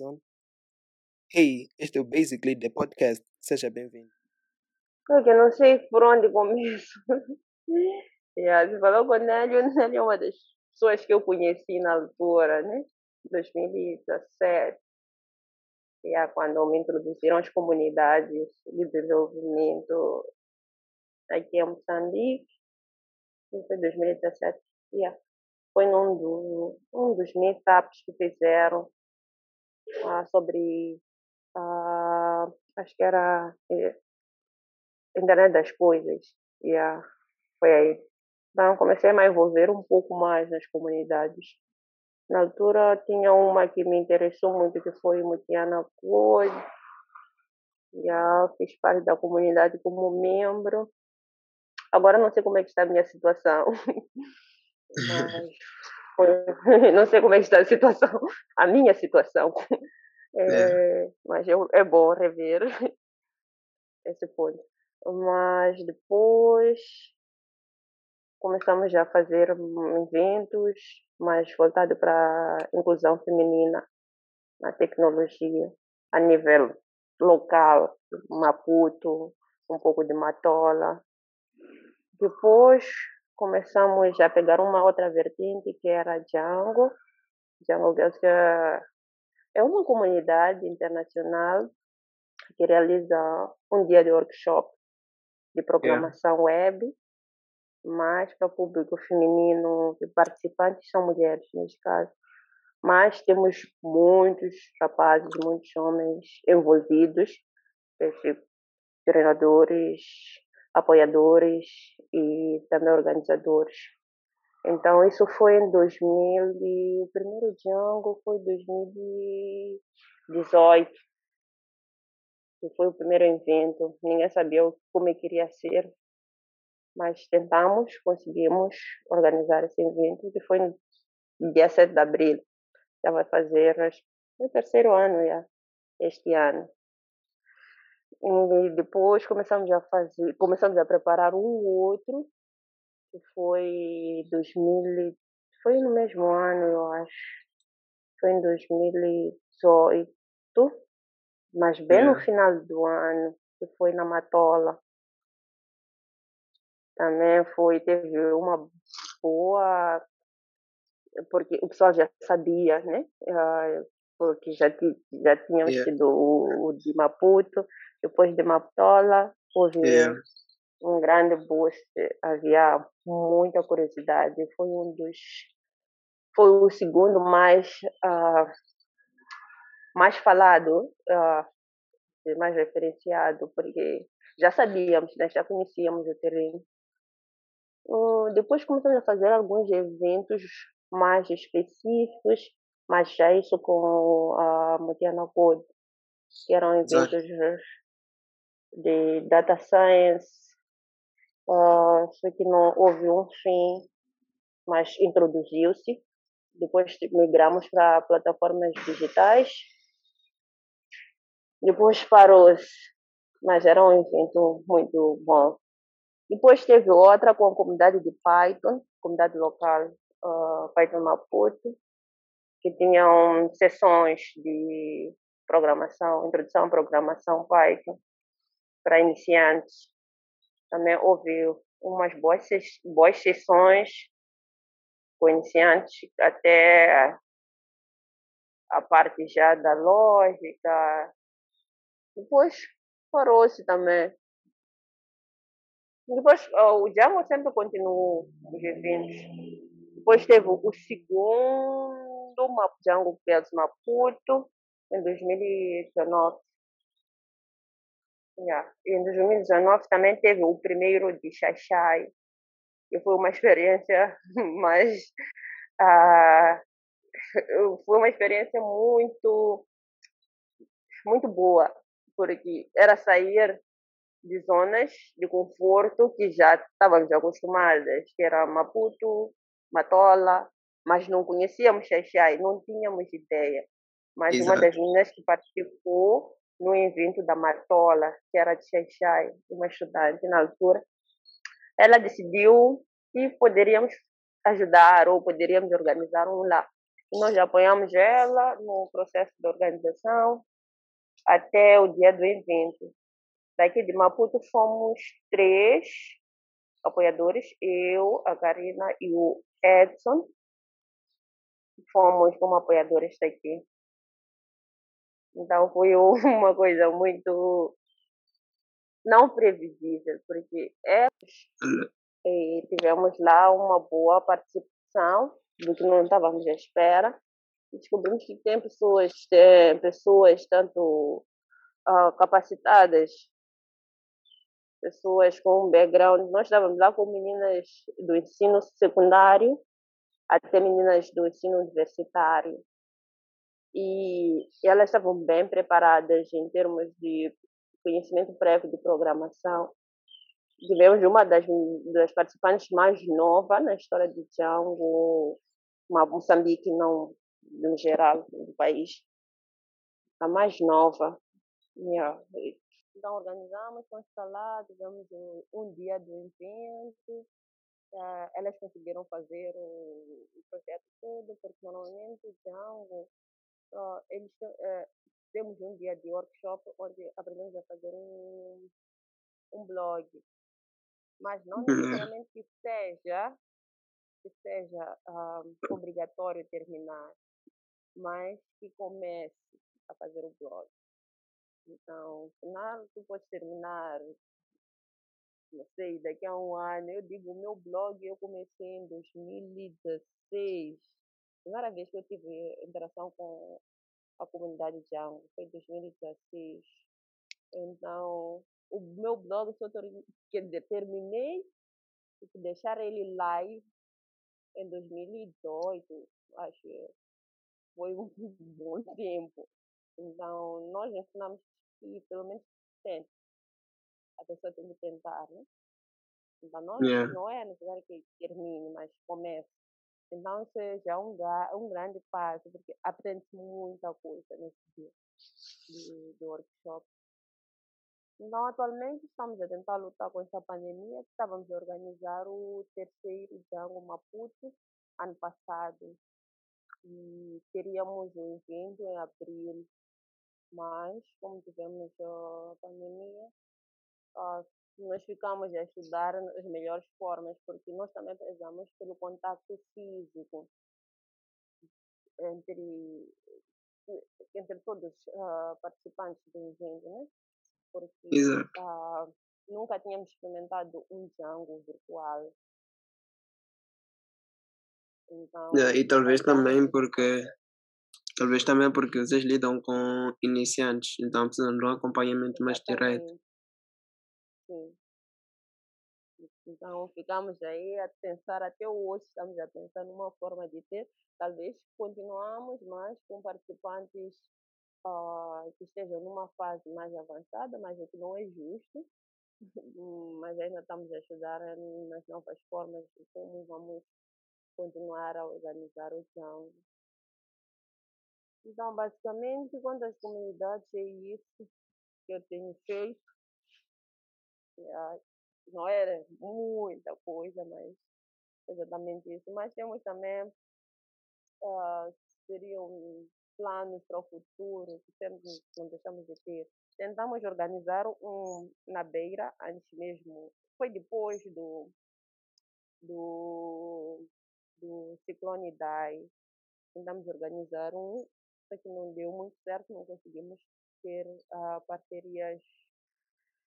on. Hey, este é o Basically The Podcast. Seja bem-vindo. Ok, não sei por onde começo. yeah, você falou com o Nélio, o Nélio é uma das pessoas que eu conheci na altura, né? 2017. Yeah, quando me introduziram as comunidades de desenvolvimento aqui em Moçambique. Foi 2017. Yeah. Foi num do, um dos meetups que fizeram ah, sobre, acho que era eh, internet das coisas. Yeah. Foi aí. Então comecei a me envolver um pouco mais nas comunidades. Na altura tinha uma que me interessou muito, que foi Mutiana Code. Já fiz parte da comunidade como membro. Agora não sei como é que está a minha situação. Mas não sei como é que está a situação, a minha situação. É, é. Mas eu, é bom rever esse ponto. Mas depois começamos já a fazer eventos mais voltados para inclusão feminina na tecnologia a nível local, Maputo, um pouco de Matola. Depois começamos a pegar uma outra vertente que era Django. Django Girls é uma comunidade internacional que realiza um dia de workshop de programação yeah. web, mas para o público feminino, que participantes são mulheres neste caso. Mas temos muitos rapazes, muitos homens envolvidos, treinadores, apoiadores e também organizadores. Então, isso foi em 2000, e o primeiro Django foi em 2018, que foi o primeiro evento. Ninguém sabia como é que iria ser, mas tentamos, conseguimos organizar esse evento, que foi no dia 7 de abril. Já vai fazer o terceiro ano já, este ano. E depois começamos a fazer, começamos a preparar um outro, que foi 2000, foi no mesmo ano, eu acho. Foi em 2018, mas bem é. no final do ano, que foi na Matola. Também foi, teve uma boa porque o pessoal já sabia, né? Ah, porque já, já tínhamos yeah. tido o, o, de Maputo, depois de Matola, houve yeah. um grande boost, havia muita curiosidade, foi um dos, foi o segundo mais, uh, mais falado, uh, mais referenciado, porque já sabíamos, né, já conhecíamos o terreno. Uh, depois começamos a fazer alguns eventos mais específicos, mas já isso com a Mutiana Code, que eram eventos de data science, uh, só que não houve um fim, mas introduziu-se. Depois migramos para plataformas digitais. Depois parou-se, mas era um evento muito bom. Depois teve outra com a comunidade de Python, comunidade local uh, Python Maputo, que tinham sessões de programação, introdução à programação Python para iniciantes. Também houve umas boas, boas sessões com iniciantes até a parte já da lógica. Depois parou-se também. Depois o Django sempre continuou os eventos. Depois teve o segundo Django Bells Maputo, em 2019. Yeah. Em 2019 também teve o primeiro de Xaxai, que foi uma experiência mais. Uh, foi uma experiência muito, muito boa, porque era sair de zonas de conforto que já estávamos acostumadas, que era Maputo, Matola, mas não conhecíamos Xaixai, não tínhamos ideia. Mas Exato. uma das meninas que participou no evento da Matola, que era de Xaixai, uma estudante na altura, ela decidiu que poderíamos ajudar ou poderíamos organizar um lá. Nós apoiamos ela no processo de organização até o dia do evento. Daqui de Maputo fomos três apoiadores, eu, a Karina e o Edson. Fomos como apoiadores daqui. Então foi uma coisa muito não previsível, porque é, tivemos lá uma boa participação do que não estávamos à espera. Descobrimos que tem pessoas, tem pessoas tanto uh, capacitadas, pessoas com background. Nós estávamos lá com meninas do ensino secundário até meninas do ensino universitário e elas estavam bem preparadas em termos de conhecimento prévio de programação. Tivemos uma das, das participantes mais nova na história de Django, uma Moçambique, não no geral do país, a mais nova. Yeah. Então organizamos, fomos para lá, tivemos um, um dia do evento, Uh, elas conseguiram fazer o, projeto todo, porque normalmente Django Uh, eles, uh, temos um dia de workshop onde aprendemos a fazer um, um blog. Mas não uhum. necessariamente que seja, que seja um, obrigatório terminar, mas que comece a fazer o blog. Então, final tu pode terminar, não sei, daqui a um ano. Eu digo, o meu blog eu comecei em 2016 primeira vez que eu tive interação com a comunidade Django foi em 2016. Então, o meu blog só que terminei de deixar ele live em 2018, acho que foi um bom tempo. Então, nós ensinamos que pelo menos tente. A pessoa tem que tentar, né? Então, não, yeah. não é necessário que termine, mas comece. Então, isso é um, um grande passo, porque aprende muita coisa nesse dia do, workshop. Então, atualmente estamos a tentar lutar com essa pandemia. Estávamos a organizar o terceiro Django Maputo ano passado. E teríamos um evento em abril. Mas, como tivemos a pandemia, nós ficamos a estudar as melhores formas, porque nós também prezamos pelo contato físico entre, entre todos os uh, participantes do evento, né? Porque uh, nunca tínhamos experimentado um Django virtual. Então, yeah, e talvez também porque talvez também porque vocês lidam com iniciantes, então precisam de um acompanhamento mais direto. Sim. Então ficamos aí a pensar até hoje, estamos a pensar numa forma de ter, talvez continuamos, mas com participantes uh, que estejam numa fase mais avançada, mas o que não é justo. mas ainda estamos a estudar nas novas formas de como vamos continuar a organizar o Django. Então, basicamente, quanto às comunidades, é isso que eu tenho feito não era muita coisa, mas exatamente isso. Mas temos também, uh, seriam planos para o futuro que sempre não deixamos de ter. Tentamos organizar um na beira, antes mesmo, foi depois do, do, do ciclone Dai. Tentamos organizar um, só que não deu muito certo, não conseguimos ter uh, parcerias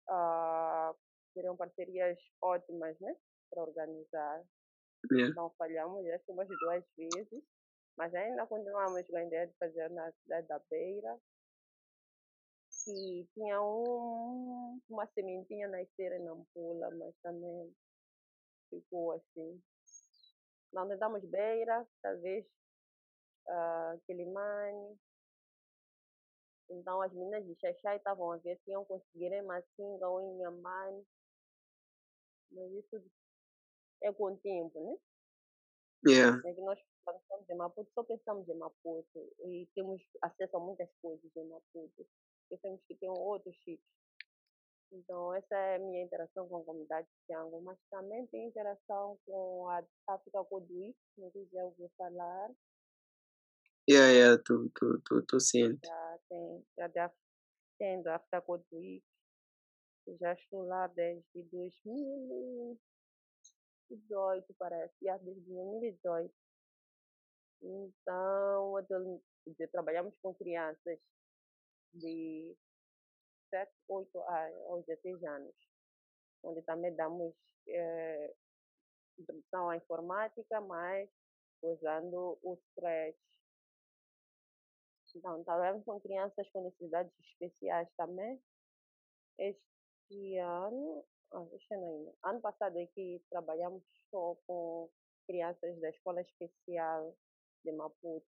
uh, seriam parcerias ótimas, né? Para organizar. Yeah. Não falhamos, acho que umas duas vezes, mas ainda continuamos com a ideia de fazer na cidade da Beira. E tinha um, uma sementinha nascer em Nampula, mas também ficou assim. Não tentamos Beira, talvez uh, Quilimane, então as meninas de Xaxai estavam a ver se iam conseguir em Massinga ou em Nhambane. Mas isso é com o tempo, né? Yeah. É que nós pensamos em Maputo, só pensamos em Maputo e temos acesso a muitas coisas em Maputo. Pensamos que tem outros sítios. Então, essa é a minha interação com a comunidade de Tiango, mas também tem interação com a África Coduí, não sei se já ouviu falar. Yeah, yeah, tu, tu, tu, tu sente. Já tem, já de, tem do After Code Week. Já estou lá desde 2018, parece. Yeah, desde 2018. Então, eu, trabalhamos com crianças de 7, 8 aos 16 anos, onde também damos é, introdução à informática, mas usando o Scratch. Então, trabalhamos com crianças com necessidades especiais também. Este ano, ah, este ano ainda, ano passado aqui trabalhamos só com crianças da escola especial de Maputo.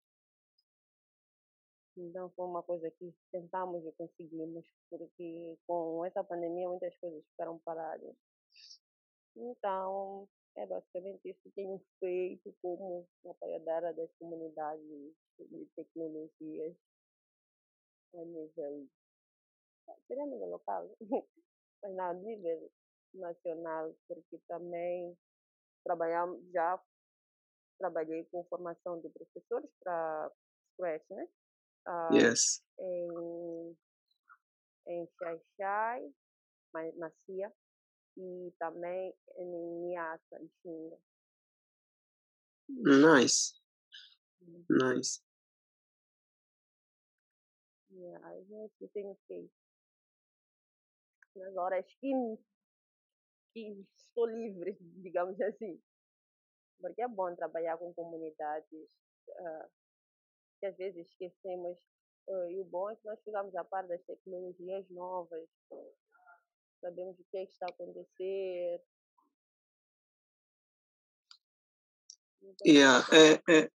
Então foi uma coisa que tentamos e conseguimos, porque com essa pandemia muitas coisas ficaram paradas. Então, é basicamente isso que tenho feito como apoiadora das comunidades de tecnologias a nível, seria a nível local, mas não, a nível nacional, porque também trabalhamos, já trabalhei com formação de professores para Scratch, né? Uh, yes. Em, em Xai na CIA, e também em Niassa, em Xinga. Nice. Uhum. Nice. Yeah, a gente tem feito nas horas que, que estou livre, digamos assim porque é bom trabalhar com comunidades uh, que às vezes esquecemos. Uh, e o bom é que nós ficamos a par das tecnologias novas, sabemos o que, é que está a acontecer. Então, yeah, é, é,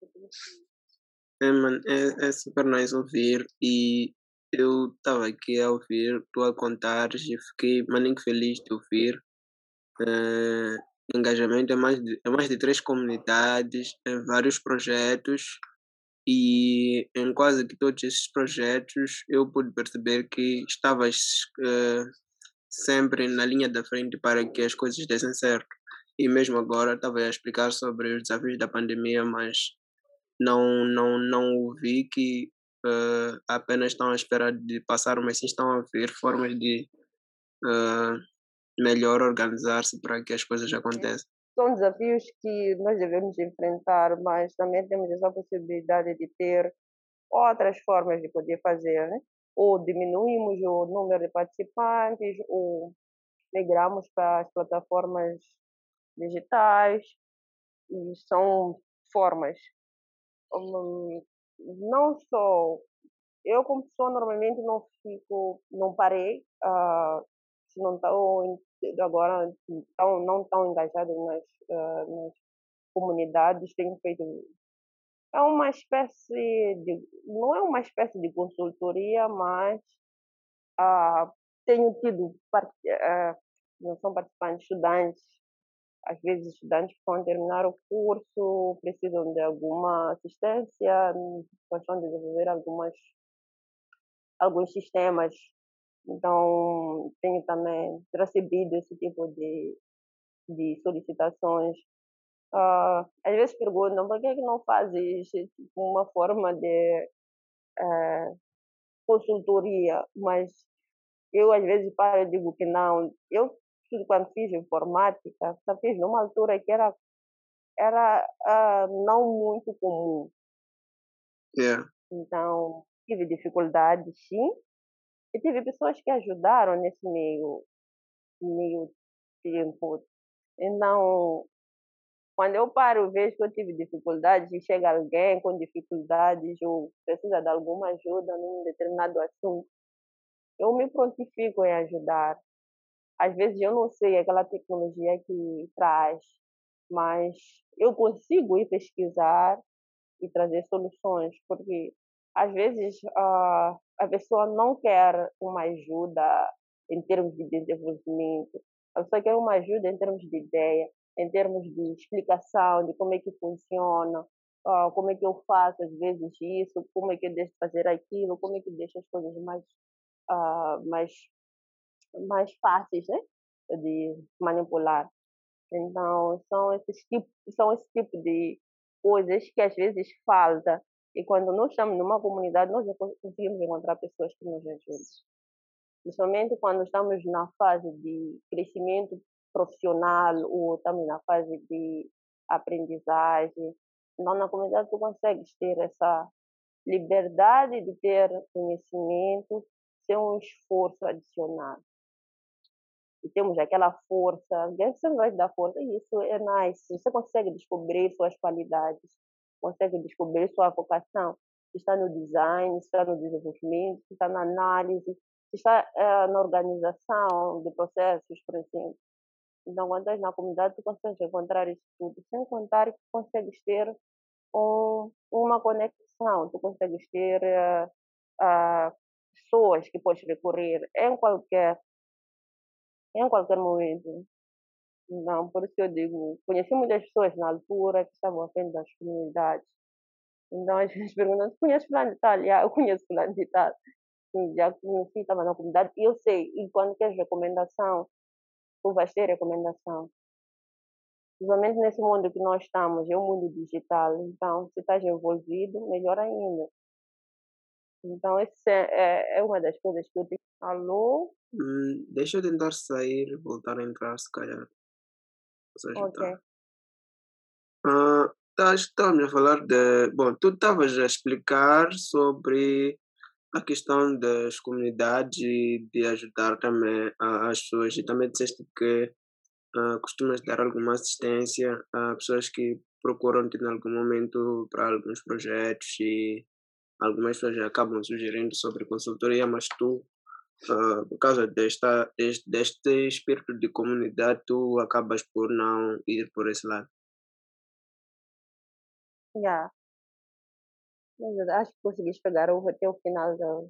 é, man, é, é super nice ouvir e eu estava aqui a ouvir tu a contares e fiquei maninho feliz de ouvir. Uh, engajamento é mais de, é mais de três comunidades, em vários projetos e em quase que todos esses projetos eu pude perceber que estavas uh, sempre na linha da frente para que as coisas dessem certo. E mesmo agora estava a explicar sobre os desafios da pandemia, mas não não não ouvi que uh, apenas estão à espera de passar, mas sim estão a ver formas de uh, melhor organizar-se para que as coisas aconteçam. São desafios que nós devemos enfrentar, mas também temos essa possibilidade de ter outras formas de poder fazer, né? Ou diminuímos o número de participantes, ou migramos para as plataformas digitais. E são formas. Um, não só eu como pessoa normalmente não fico, não parei uh, não estão agora tão, não estão engajados nas, uh, nas comunidades, têm feito é uma espécie de não é uma espécie de consultoria, mas uh, tenho tido uh, não são participantes estudantes às vezes estudantes que vão terminar o curso precisam de alguma assistência, estão desenvolver algumas alguns sistemas então, tenho também recebido esse tipo de, de solicitações. Uh, às vezes perguntam por que, é que não fazes tipo, uma forma de uh, consultoria, mas eu às vezes paro e digo que não. Eu, quando fiz informática, só fiz numa altura que era, era uh, não muito comum. Yeah. Então, tive dificuldades, sim, e tive pessoas que ajudaram nesse meio, meio tempo. Então, quando eu paro, vejo que eu tive dificuldades e chega alguém com dificuldades ou precisa de alguma ajuda num determinado assunto, eu me prontifico em ajudar. Às vezes eu não sei aquela tecnologia que traz, mas eu consigo ir pesquisar e trazer soluções, porque às vezes uh, a pessoa não quer uma ajuda em termos de desenvolvimento, a pessoa quer uma ajuda em termos de ideia, em termos de explicação de como é que funciona, uh, como é que eu faço às vezes isso, como é que eu deixo fazer aquilo, como é que eu deixo as coisas mais, uh, mais, mais fáceis né? de manipular. Então, são esses tipos, são esse tipo de coisas que às vezes falta E quando nós estamos numa comunidade, nós já conseguimos encontrar pessoas que nos ajudam. Principalmente quando estamos na fase de crescimento profissional ou estamos na fase de aprendizagem. Então, na comunidade, tu consegues ter essa liberdade de ter conhecimento sem um esforço adicional. E temos aquela força, você vai dar força, e isso é nice. Você consegue descobrir suas qualidades, consegue descobrir sua vocação. Se está no design, se está no desenvolvimento, se está na análise, se está é, na organização de processos, por exemplo. Quando estás na comunidade, tu consegues encontrar isso tudo, sem contar que consegues ter um, uma conexão, tu consegues ter uh, uh, pessoas que podes recorrer em qualquer, em qualquer momento. Então, por isso que eu digo, conheci muitas pessoas na altura que estavam à frente das comunidades. Então, as pessoas perguntam, conheces fulano de tal? eu conheço fulano de tal. Já conheci, estava na comunidade, e eu sei, e quando queres recomendação, tu vais ter recomendação. Principalmente nesse mundo que nós estamos, é o um mundo digital. Então, se estás envolvido, melhor ainda. Então, essa é, é uma das coisas que eu digo. Alô? Hum, deixa eu tentar sair, voltar a entrar, se calhar. Ok. Uh, estávamos a falar de. Bom, tu estavas a explicar sobre a questão das comunidades e de ajudar também as pessoas. E também disseste que uh, costumas dar alguma assistência a pessoas que procuram-te em algum momento para alguns projetos e algumas pessoas acabam sugerindo sobre consultoria, mas tu, uh, por causa desta, deste, deste espírito de comunidade, tu acabas por não ir por esse lado. Yeah. Acho que conseguiste pegar o até o final da.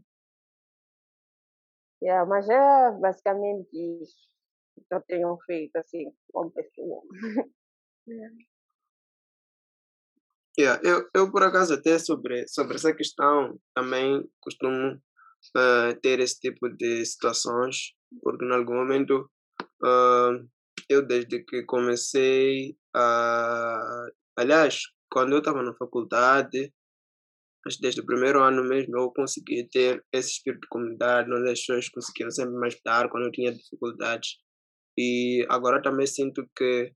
Yeah, mas é basicamente isso que eu tenho feito assim como pessoa. Yeah, eu, eu, por acaso, até sobre, sobre essa questão, também costumo uh, ter esse tipo de situações, porque em algum momento uh, eu, desde que comecei a. Aliás, quando eu estava na faculdade, mas desde o primeiro ano mesmo eu consegui ter esse espírito de comunidade, onde as pessoas conseguiam sempre me ajudar quando eu tinha dificuldades. E agora também sinto que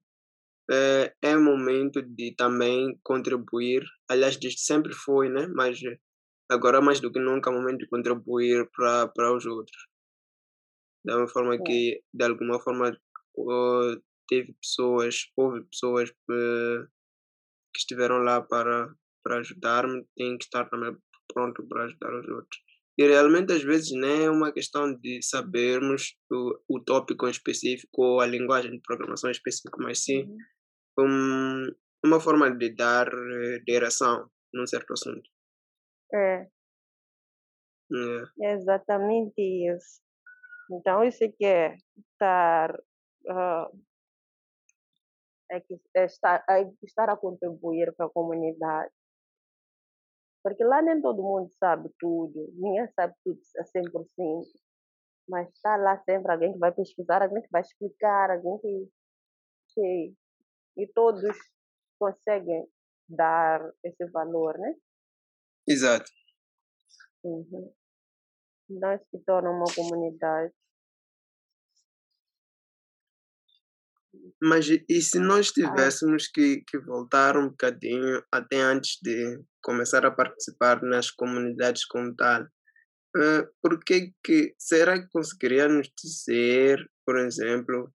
é, é momento de também contribuir. Aliás, desde sempre foi, né? Mas agora mais do que nunca é momento de contribuir para os outros. Da uma forma que, de alguma forma, teve pessoas, houve pessoas eh, que estiveram lá para, para ajudar-me, tem que estar também pronto para ajudar os outros. E realmente, às vezes, nem é uma questão de sabermos o, o tópico em específico ou a linguagem de programação específica, mas sim uhum um, uma forma de dar eh, direção num certo assunto. É. É. é exatamente isso. Então, isso é que é estar, uh, é que é estar, é estar a contribuir para a comunidade. Porque lá nem todo mundo sabe tudo, ninguém sabe tudo a 100%. Mas está lá sempre alguém que vai pesquisar, alguém que vai explicar, alguém que, que e todos conseguem dar esse valor, né? Exato. Uhum. Então, se torna uma comunidade. Mas e se nós tivéssemos que, que voltar um bocadinho até antes de começar a participar nas comunidades como tal, uh, por que será que conseguiríamos dizer, por exemplo,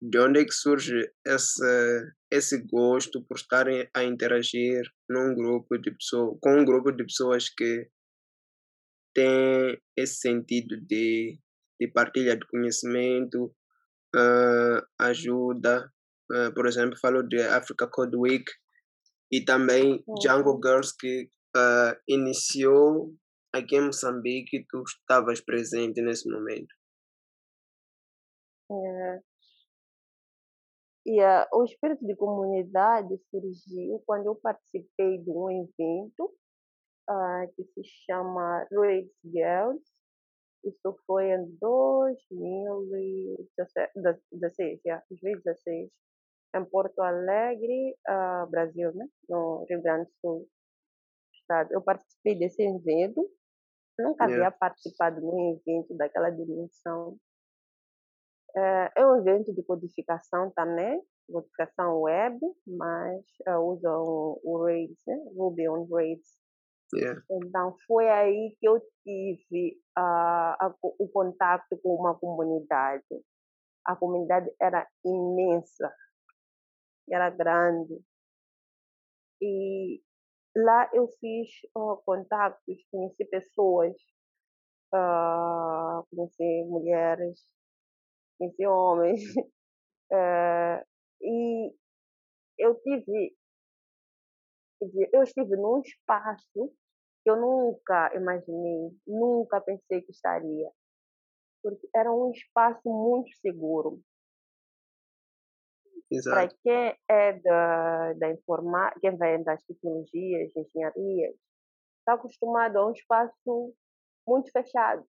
de onde é que surge esse, esse gosto por estarem a interagir num grupo de pessoas, com um grupo de pessoas que tem esse sentido de, de partilha de conhecimento, uh, ajuda. Uh, por exemplo, falou de Africa Code Week e também uhum. Jungle Girls que uh, iniciou aqui em Moçambique e tu estavas presente nesse momento. É, e uh, o espírito de comunidade surgiu quando eu participei de um evento uh, que se chama Race Girls. Isso foi em 2016, yeah, 2016 em Porto Alegre, uh, Brasil, né? no Rio Grande do Sul. mestrado. Eu participei desse evento, nunca Yeah. havia participado de um evento daquela dimensão. É, é um evento de codificação também, codificação web, mas uh, usam o Rails, né? Ruby on Rails. Yeah. Então, foi aí que eu tive uh, o contato com uma comunidade. A comunidade era imensa, era grande. E lá eu fiz uh, contatos, conheci pessoas, uh, conheci mulheres, conheci homens. e eu tive eu estive num espaço que eu nunca imaginei, nunca pensei que estaria. Porque era um espaço muito seguro. Para quem é da, da informática, quem vem das tecnologias, engenharias, está acostumado a um espaço muito fechado.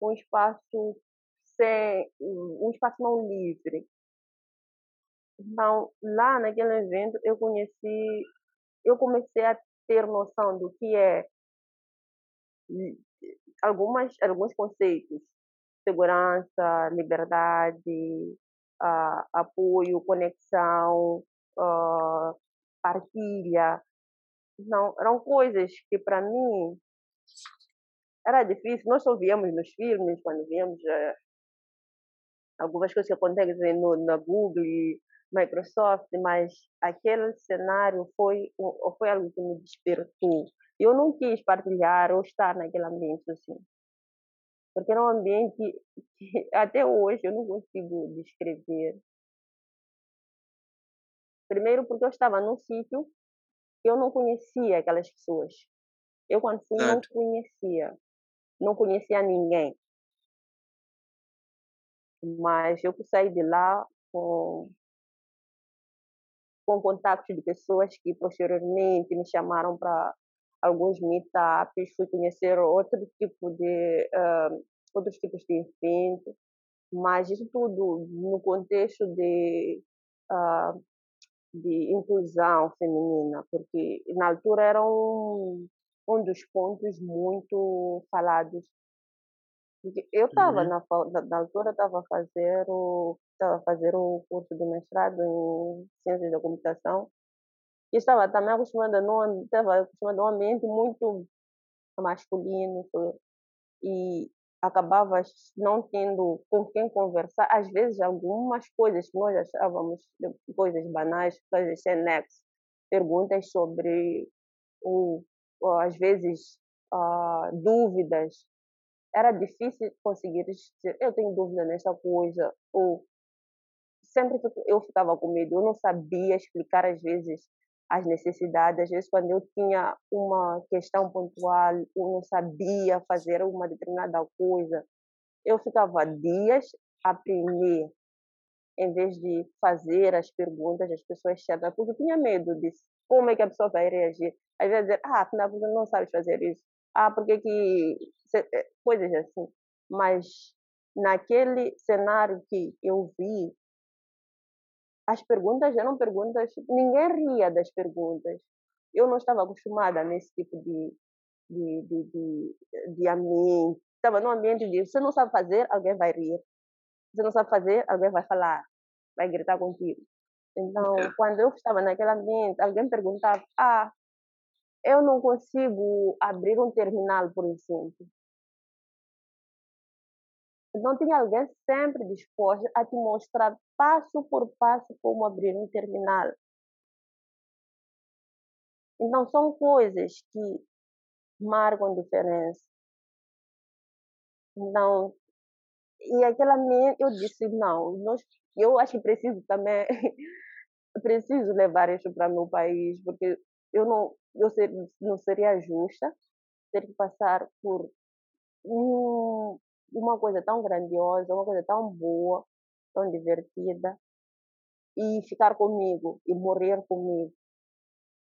Um espaço sem, um espaço não livre. Então, lá naquele evento, eu conheci eu comecei a ter noção do que é algumas, alguns conceitos, segurança, liberdade, uh, apoio, conexão, uh, partilha. Não, eram coisas que para mim era difícil. Nós só víamos nos filmes, quando víamos uh, algumas coisas que acontecem no, na Google, Microsoft, mas aquele cenário foi foi algo que me despertou. Eu não quis partilhar ou estar naquele ambiente assim, porque era um ambiente que até hoje eu não consigo descrever. Primeiro porque eu estava num sítio que eu não conhecia aquelas pessoas. Eu quando fui não conhecia, não conhecia ninguém. Mas eu saí de lá com com contatos de pessoas que posteriormente me chamaram para alguns meetups, fui conhecer outro tipo de uh, outros tipos de eventos, mas isso tudo no contexto de uh, de inclusão feminina, porque na altura era um, um dos pontos muito falados. Porque eu estava Uhum. na, na, altura estava fazer o estava fazer o curso de mestrado em ciências da computação estava também acostumada num estava acostumada a um ambiente muito masculino e acabava não tendo com quem conversar. Às vezes algumas coisas que nós achávamos coisas banais coisas sem nexo perguntas sobre o às vezes uh, dúvidas. Era difícil conseguir dizer eu tenho dúvida nessa coisa ou sempre eu ficava com medo, eu não sabia explicar às vezes as necessidades, às vezes quando eu tinha uma questão pontual, eu não sabia fazer uma determinada coisa, eu ficava dias a aprender, em vez de fazer as perguntas, as pessoas chegam, porque eu tinha medo disso, como é que a pessoa vai reagir, às vezes dizer, ah, afinal você não sabe fazer isso, ah, porque que, coisas assim, mas naquele cenário que eu vi, as perguntas eram perguntas, ninguém ria das perguntas. Eu não estava acostumada nesse tipo de, de, de, de, de ambiente. Estava num ambiente de você não sabe fazer, alguém vai rir. Você não sabe fazer, alguém vai falar, vai gritar contigo. Então, Yeah. quando eu estava naquele ambiente, alguém perguntava: Ah, eu não consigo abrir um terminal, por exemplo. Então, tinha alguém sempre disposto a te mostrar passo por passo como abrir um terminal. Então, são coisas que marcam diferença. Então, e aquela minha, eu disse, não, nós, eu acho que preciso também, preciso levar isso para meu país, porque eu não, eu ser, não seria justa ter que passar por um, uma coisa tão grandiosa, uma coisa tão boa, tão divertida, e ficar comigo, e morrer comigo.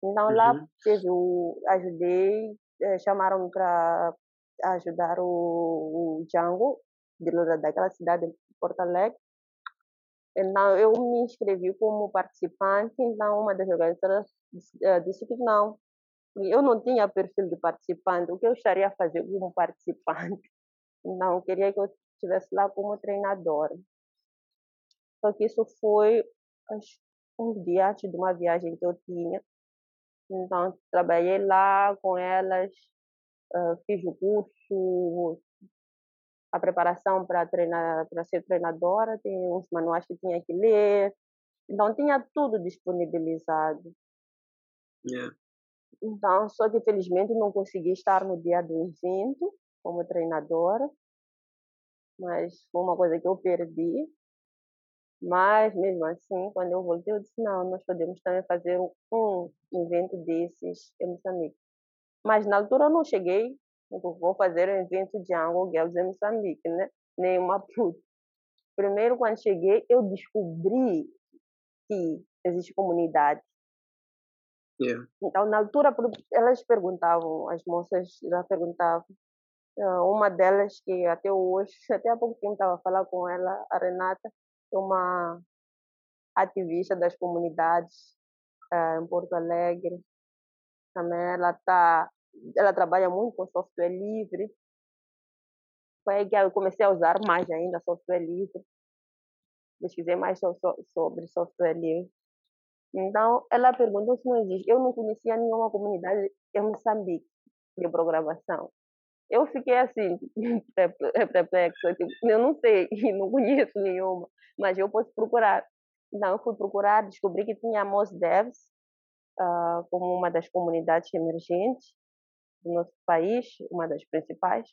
Então lá Uhum. teve o, ajudei, eh, chamaram para ajudar o, o Django, de, lá daquela cidade de Porto Alegre. Então eu me inscrevi como participante, então uma das organizadoras disse, eh, disse que não, eu não tinha perfil de participante. O que eu estaria a fazer como participante? Não, queria que eu estivesse lá como treinadora. Só que isso foi um dia antes de uma viagem que eu tinha. Então, trabalhei lá com elas, fiz o curso, a preparação para treinar, para ser treinadora, tem uns manuais que tinha que ler. Então, tinha tudo disponibilizado. Yeah. Então, só que felizmente não consegui estar no dia do evento como treinadora, mas foi uma coisa que eu perdi. Mas, mesmo assim, quando eu voltei, eu disse: não, nós podemos também fazer um evento desses em Moçambique. Mas na altura eu não cheguei, vou fazer um evento de Ango Girls em Moçambique, né? nem uma puta. Primeiro, quando cheguei, eu descobri que existe comunidade Yeah. Então, na altura, elas perguntavam, as moças já perguntavam. Uma delas, que até hoje, até há pouco tempo estava a falar com ela, a Renata, é uma ativista das comunidades uh, em Porto Alegre. Também ela tá, ela trabalha muito com software livre. Foi aí que eu comecei a usar mais ainda software livre. Pesquisei mais sobre software livre. Então, ela perguntou se não existe. Eu não conhecia nenhuma comunidade em Moçambique de programação. Eu fiquei assim, perplexa. Tipo, eu não sei, não conheço nenhuma, mas eu posso procurar. Então, eu fui procurar, descobri que tinha a MosDevs uh, como uma das comunidades emergentes do nosso país, uma das principais.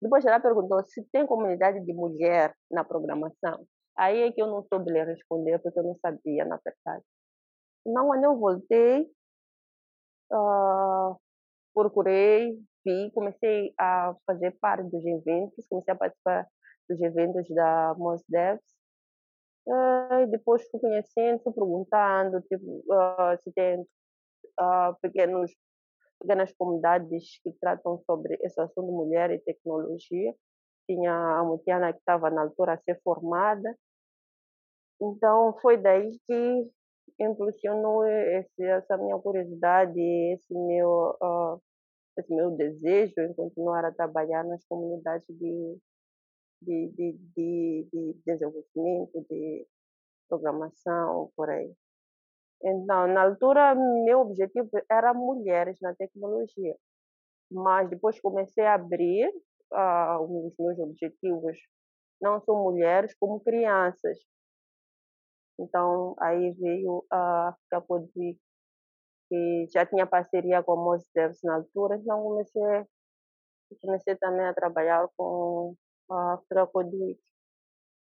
Depois ela perguntou se tem comunidade de mulher na programação. Aí é que eu não soube lhe responder, porque eu não sabia, na verdade. Não, quando eu voltei, uh, procurei, comecei a fazer parte dos eventos, comecei a participar dos eventos da MosDevs. Uh, depois fui conhecendo, fui perguntando tipo, uh, se tem uh, pequenos, pequenas comunidades que tratam sobre esse assunto mulher e tecnologia. Tinha a Mutiana que estava na altura a ser formada. Então foi daí que impulsionou esse, essa minha curiosidade, esse meu, uh, esse meu desejo em continuar a trabalhar nas comunidades de, de, de, de, de desenvolvimento, de programação, por aí. Então, na altura, meu objetivo era mulheres na tecnologia, mas depois comecei a abrir uh, os meus objetivos. Não são mulheres, como crianças, então, aí veio a África Codric, que já tinha parceria com o Devs na altura, então comecei, comecei também a trabalhar com a África Codric,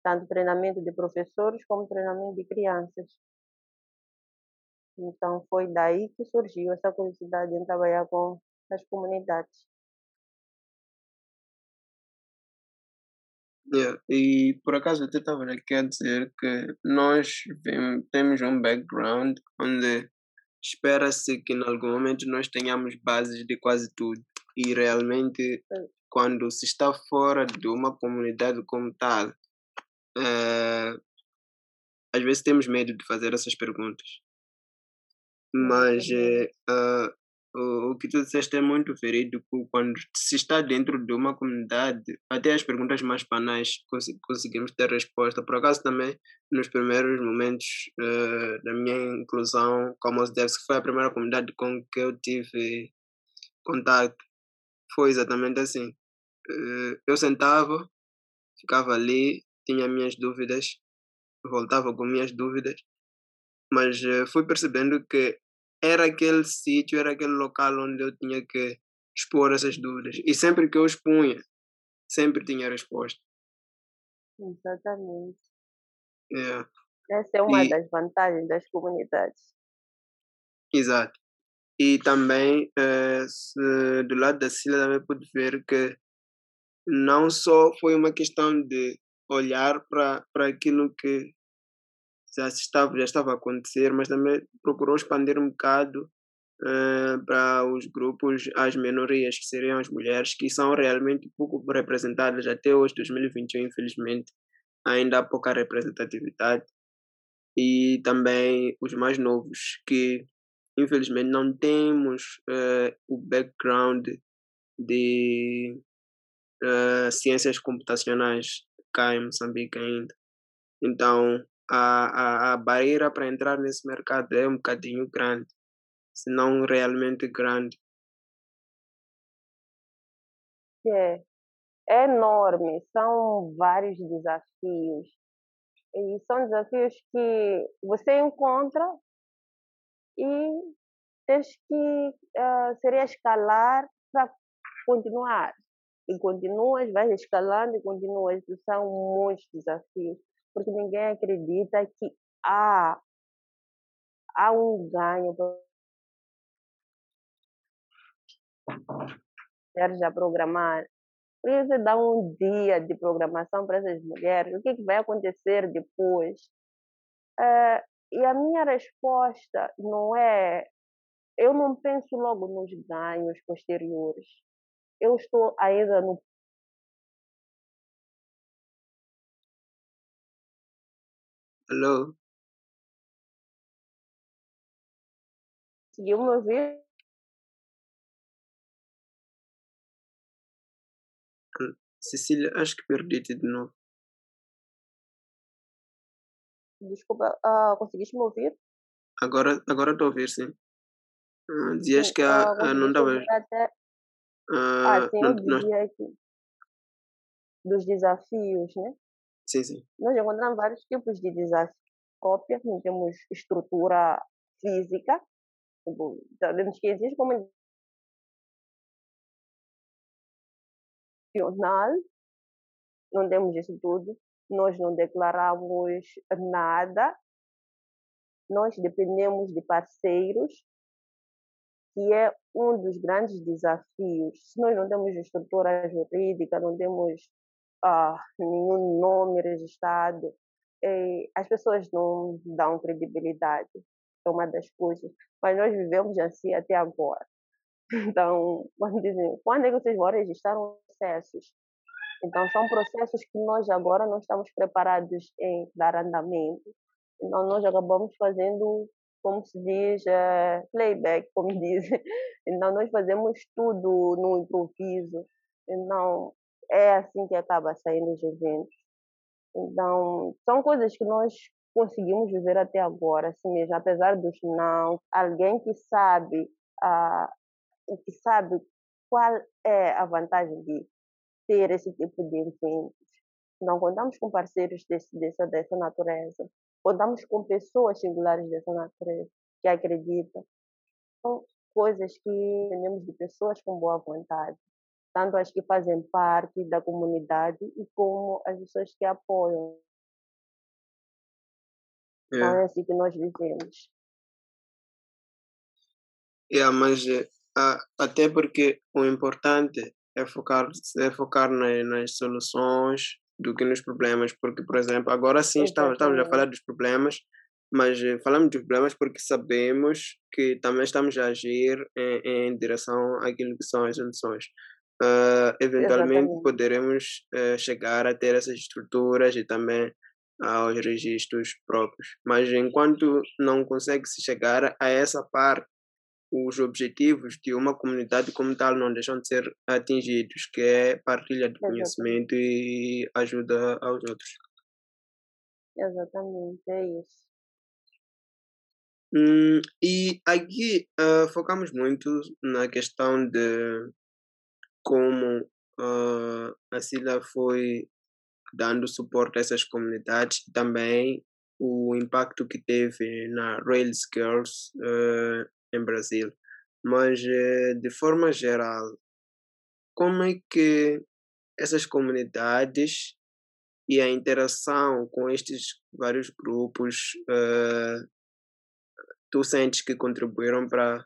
tanto treinamento de professores como treinamento de crianças. Então, foi daí que surgiu essa curiosidade em trabalhar com as comunidades. Yeah. E por acaso eu estava aqui a dizer que nós temos um background onde espera-se que em algum momento nós tenhamos bases de quase tudo. E realmente, quando se está fora de uma comunidade como tal, é, às vezes temos medo de fazer essas perguntas. Mas é, o, o que tu disseste é muito verídico quando se está dentro de uma comunidade, até as perguntas mais banais conseguimos ter resposta. Por acaso também, nos primeiros momentos uh, da minha inclusão como devs, que foi a primeira comunidade com que eu tive contato, foi exatamente assim. Uh, eu sentava, ficava ali, tinha minhas dúvidas, voltava com minhas dúvidas, mas fui percebendo que era aquele sítio, era aquele local onde eu tinha que expor essas dúvidas. E sempre que eu expunha, sempre tinha resposta. Exatamente. Yeah. Essa é uma e, das vantagens das comunidades. Exato. E também, uh, se, do lado da Cília, também pude ver que não só foi uma questão de olhar para aquilo que já estava, já estava a acontecer, mas também procurou expandir um bocado uh, para os grupos, as minorias, que seriam as mulheres, que são realmente pouco representadas até hoje, 2021, infelizmente, ainda há pouca representatividade. E também os mais novos, que infelizmente não temos uh, o background de uh, ciências computacionais cá em Moçambique ainda. Então, a, a, a barreira para entrar nesse mercado é um bocadinho grande, se não realmente grande. É, é enorme, são vários desafios. E são desafios que você encontra e tens que uh, seria escalar para continuar. E continuas, vais escalando e continuas. São muitos desafios, porque ninguém acredita que há, há um ganho. Queres já programar. Por isso, dá um dia de programação para essas mulheres. O que, é que vai acontecer depois? Uh, e a minha resposta não é. Eu não penso logo nos ganhos posteriores. Eu estou ainda no. Alô? Conseguiu me ouvir? Cecília, acho que perdi-te de novo. Desculpa, uh, conseguiste me ouvir? Agora agora estou a ouvir, sim. Dizias Sim, que a, uh, a não estavas. até... Uh, Ah, sim, não, eu não, aqui dos desafios, né? Sim, sim. Nós encontramos vários tipos de desafios. Cópia, não temos estrutura física, tipo, sabemos que existe como não temos isso tudo, nós não declaramos nada, nós dependemos de parceiros, que é um dos grandes desafios. Se nós não temos estrutura jurídica, não temos ah, nenhum nome registrado, as pessoas não dão credibilidade. É uma das coisas. Mas nós vivemos assim até agora. Então, quando dizem, quando é que vocês vão registrar os processos? Então, são processos que nós agora não estamos preparados em dar andamento. Então, nós acabamos fazendo, como se diz, é, playback, como dizem. Então, nós fazemos tudo no improviso. Então, é assim que acaba saindo os eventos. Então, são coisas que nós conseguimos viver até agora, assim mesmo, apesar dos não. Alguém que sabe, ah, que sabe qual é a vantagem de ter esse tipo de eventos. Não contamos com parceiros desse, dessa, dessa natureza. Contamos com pessoas singulares dessa natureza que acreditam. São coisas que temos de pessoas com boa vontade. Tanto as que fazem parte da comunidade e como as pessoas que apoiam. Então É, é assim que nós vivemos. é, mas eh, até porque o importante é focar, é focar na- nas soluções do que nos problemas, porque, por exemplo, agora sim estamos, estamos a falar dos problemas, mas eh, falamos dos problemas porque sabemos que também estamos a agir em, em direção àquilo que são as soluções. Ah, eventualmente Exatamente. poderemos eh, chegar a ter essas estruturas e também aos registros próprios, mas enquanto não consegue se chegar a essa parte os objetivos de uma comunidade como tal não deixam de ser atingidos, que é partilha de conhecimento e ajuda aos outros. Exatamente, é isso. Hum, e aqui ah, focamos muito na questão de como ah, a Sila foi dando suporte a essas comunidades também o impacto que teve na Rails Girls ah, em Brasil. Mas, eh, de forma geral, como é que essas comunidades e a interação com estes vários grupos eh, tu sentes que contribuíram para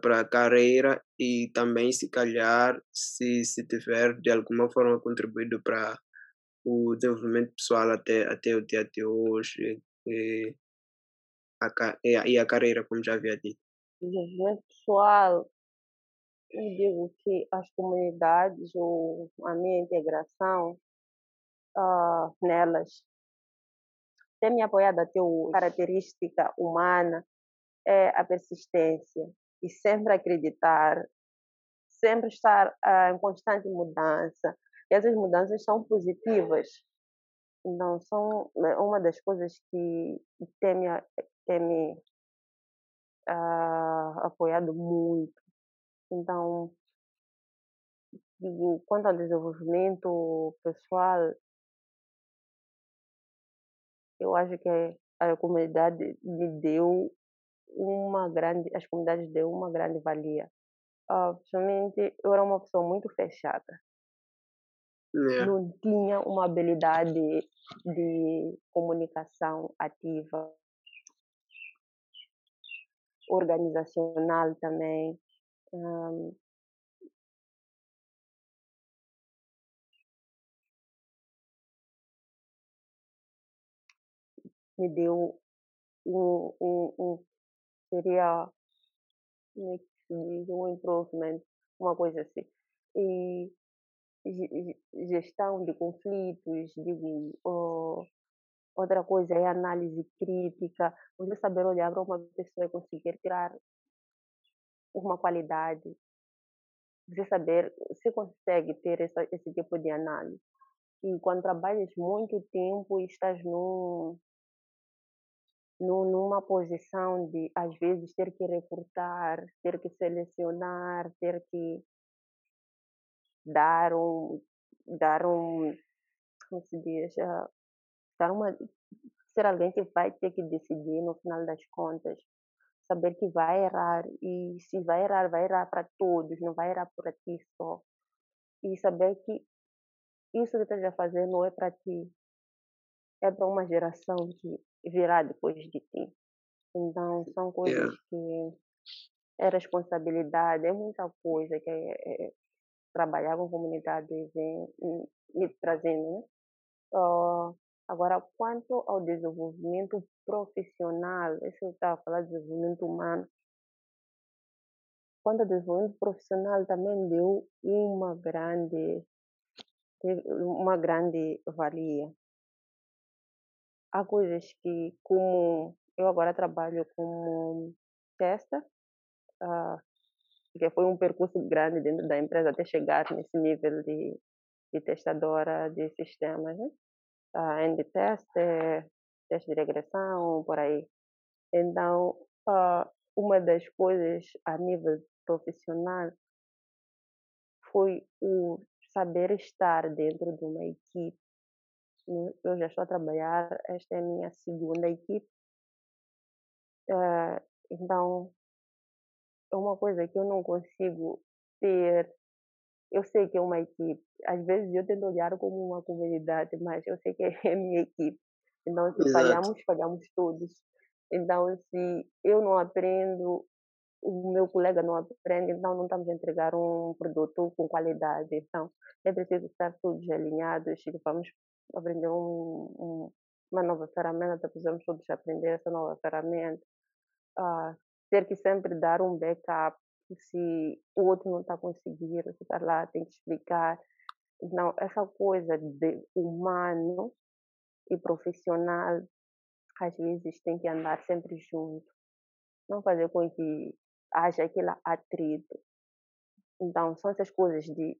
para a carreira e também se calhar se se tiver de alguma forma contribuído para o desenvolvimento pessoal até até o dia de hoje e a, ca- e a, e a carreira como já havia dito. Desenvolvimento pessoal, eu digo que as comunidades ou a minha integração ah, nelas tem me apoiado até o característica humana é a persistência e sempre acreditar, sempre estar uh, em constante mudança. E essas mudanças são positivas. Então, são né, uma das coisas que tem me, tem me uh, apoiado muito. Então, quanto ao desenvolvimento pessoal, eu acho que a comunidade me deu uma grande, as comunidades deu uma grande valia. Principalmente, eu era uma pessoa muito fechada. Yeah. Não tinha uma habilidade de comunicação ativa, organizacional também. Um, me deu um, um, um seria como é que se diz, um improvement, uma coisa assim. E gestão de conflitos, digo, oh, outra coisa é análise crítica, você saber olhar para uma pessoa e conseguir tirar uma qualidade, você saber se consegue ter essa, esse tipo de análise. E quando trabalhas muito tempo e estás num, numa posição de, às vezes, ter que recortar, ter que selecionar, ter que dar um, dar um, como se diz, uh, dar uma, ser alguém que vai ter que decidir no final das contas, saber que vai errar e se vai errar, vai errar para todos, não vai errar para ti só. E saber que isso que estás a fazer não é para ti, é para uma geração que virá depois de ti. Então, são coisas Yeah. que é responsabilidade, é muita coisa que é, é, trabalhar com comunidade vem me trazendo, né? Uh, agora, quanto ao desenvolvimento profissional, isso eu estava falando de desenvolvimento humano, quanto ao desenvolvimento profissional também deu uma grande, uma grande valia há coisas que, como eu agora trabalho como testa, uh, que foi um percurso grande dentro da empresa até chegar nesse nível de, de testadora de sistemas, né? Uh, end test, teste de regressão, por aí. Então, uh, uma das coisas a nível profissional foi o saber estar dentro de uma equipe eu já estou a trabalhar, esta é a minha segunda equipe. Uh, então, é uma coisa que eu não consigo ter. Eu sei que é uma equipe. Às vezes eu tento olhar como uma comunidade, mas eu sei que é minha equipe. Então, se Exato. falhamos, falhamos todos. Então, se eu não aprendo, o meu colega não aprende, então não estamos a entregar um produto com qualidade. Então, é preciso estar todos alinhados e vamos aprender um, um, uma nova ferramenta, precisamos todos aprender essa nova ferramenta. Uh, ter que sempre dar um backup se o outro não está conseguindo, você está lá, tem que explicar. Então, essa coisa de humano e profissional, às vezes tem que andar sempre junto. Não fazer com que haja aquele atrito. Então, são essas coisas de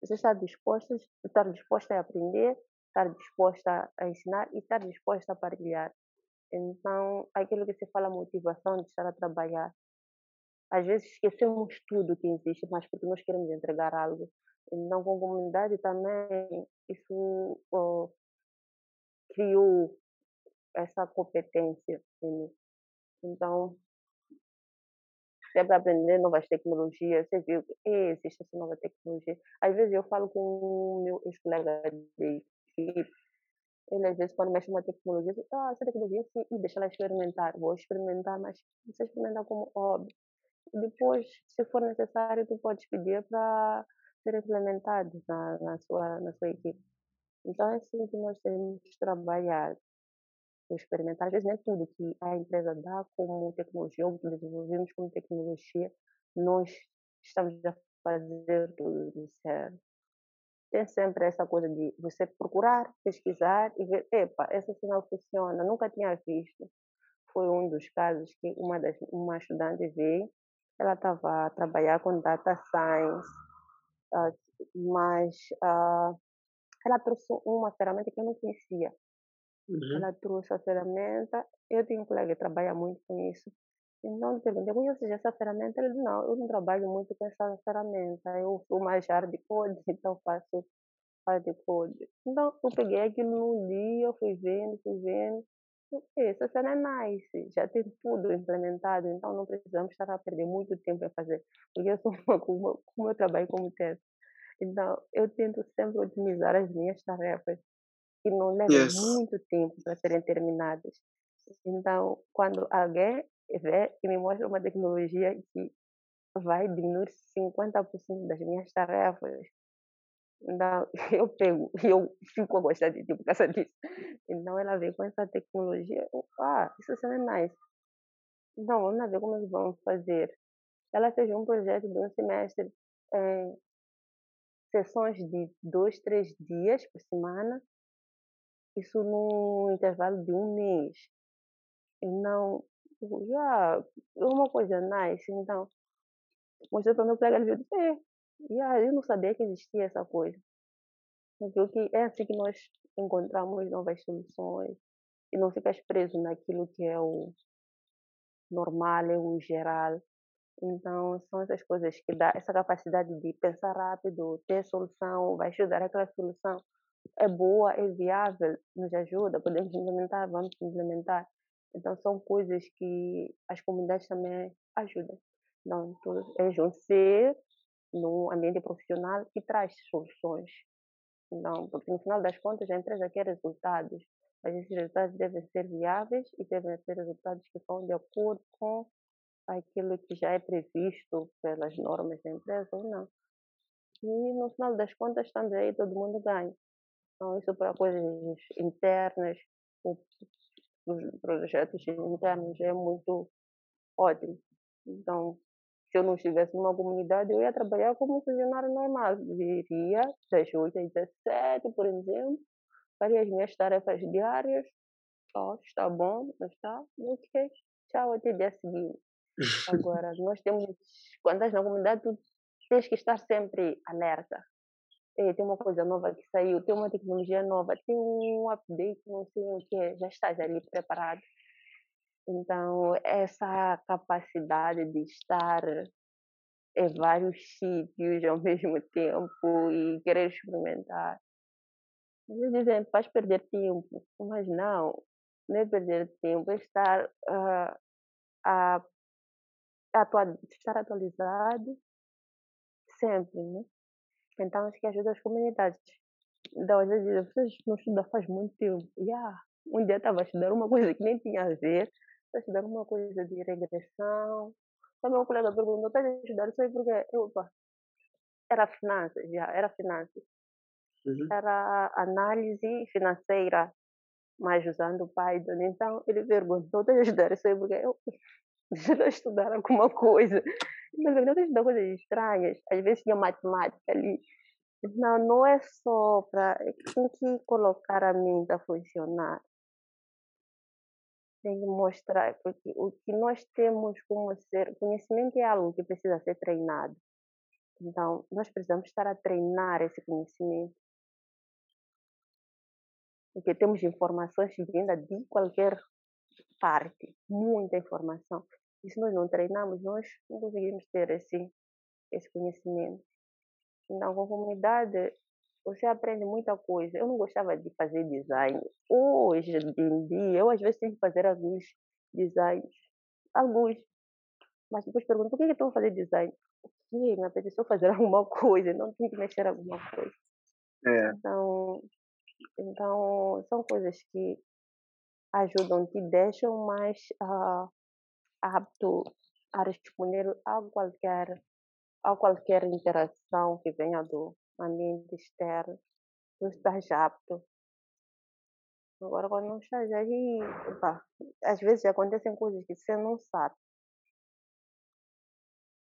você estar disposta, estar disposta a aprender estar disposta a ensinar e estar disposta a partilhar. Então, aquilo que se fala motivação de estar a trabalhar. Às vezes esquecemos tudo que existe, mas porque nós queremos entregar algo. Então, com a comunidade também, isso oh, criou essa competência. Então, sempre aprender novas tecnologias. Você viu que existe essa nova tecnologia. Às vezes eu falo com meus colegas de ele às vezes quando mexe uma tecnologia, diz, ah, essa tecnologia sim, e deixa ela experimentar. Vou experimentar, mas você experimenta como hobby. E depois, se for necessário, tu podes pedir para ser implementado na, na, sua, na sua equipe. Então é assim que nós temos trabalhado. Experimentar, às vezes não é tudo que a empresa dá como tecnologia, ou que desenvolvemos como tecnologia, nós estamos a fazer tudo de certo tem sempre essa coisa de você procurar, pesquisar e ver, epa, essa sinal funciona, nunca tinha visto. foi um dos casos que uma, das, uma estudante veio, ela estava a trabalhar com data science, mas uh, ela trouxe uma ferramenta que eu não conhecia. Uhum. Ela trouxe a ferramenta, eu tenho um colega que trabalha muito com isso. Então, eu perguntei, conheces essa ferramenta? Ele disse, não, eu não trabalho muito com essa ferramenta, eu sou mais hardcode, então faço hardcode. Então, eu peguei aquilo num dia, fui vendo, fui vendo, essa cena é nice, já tem tudo implementado, então não precisamos estar a perder muito tempo a fazer, porque eu sou uma, como, como eu trabalho como teste. Então, eu tento sempre otimizar as minhas tarefas, que não levem Yes. muito tempo para serem terminadas. Então, quando alguém vê e me mostra uma tecnologia que vai diminuir 50% das minhas tarefas, então, eu pego e eu fico a gostar de ti por causa disso. Então, ela veio com essa tecnologia. eu, ah, isso é nice. Então, vamos ver como eles vão fazer. Ela fez um projeto de um semestre em sessões de dois, três dias por semana. Isso num intervalo de um mês. Então, é uma coisa nice. Então, mostrei para o meu colega, ele yeah, eu não sabia que existia essa coisa. Viu que é assim que nós encontramos novas soluções e não ficas preso naquilo que é o normal, é o geral. Então, são essas coisas que dá essa capacidade de pensar rápido, ter solução, vai ajudar aquela solução. É boa, é viável, nos ajuda, podemos implementar, vamos implementar. Então, são coisas que as comunidades também ajudam. Então, é junto-ser num ambiente profissional que traz soluções. Então, porque no final das contas a empresa quer resultados, mas esses resultados devem ser viáveis e devem ser resultados que vão de acordo com aquilo que já é previsto pelas normas da empresa ou não. E no final das contas aí, todo mundo ganha. Então, isso para coisas internas, os projetos internos é muito ótimo. Então, se eu não estivesse numa comunidade, eu ia trabalhar como funcionário normal. Viria das 8 às 17, por exemplo, faria as minhas tarefas diárias. Ó, está bom, está? Ok, tchau, até dia seguinte. Agora, nós temos, quando estás na comunidade, tu tens que estar sempre alerta. Ei, tem uma coisa nova que saiu, tem uma tecnologia nova, tem um update, não sei o que, já estás ali preparado. Então, essa capacidade de estar em vários sítios ao mesmo tempo e querer experimentar. Vezes dizem, faz perder tempo, mas não, não é perder tempo, é estar, uh, a, estar atualizado sempre, né? Então, acho que ajuda as comunidades. Então, às vezes, vocês não estudam faz muito tempo. Yeah. Um dia estava a estudar uma coisa que nem tinha a ver, a estudar uma coisa de regressão. Então, meu colega perguntou, estás a estudar isso aí porque eu, opa, era finanças, já, era finanças. Uhum. Era análise financeira, mas usando Python. Então, ele perguntou, estás a estudar isso aí porque eu eu estudar alguma coisa. Não estudar coisas estranhas. Às vezes tinha matemática ali. Não, não é só para. Tem que colocar a mente a funcionar tem que mostrar, porque o que nós temos como ser, conhecimento é algo que precisa ser treinado. Então, nós precisamos estar a treinar esse conhecimento. Porque temos informações vinda de qualquer parte, muita informação. E se nós não treinamos, nós não conseguimos ter esse, esse conhecimento. Então, com a comunidade, você aprende muita coisa. Eu não gostava de fazer design. Hoje em dia, eu às vezes tenho que fazer alguns designs. Alguns. Mas depois pergunto, por que eu estou a fazer design? Porque me apeteceu fazer alguma coisa, não tenho que mexer alguma coisa. É. Então, então são coisas que ajudam, te deixam mais uh, apto a responder a qualquer, a qualquer interação que venha do, ambiente externo, tu estás apto. Agora, quando não estás aí, às vezes acontecem coisas que você não sabe.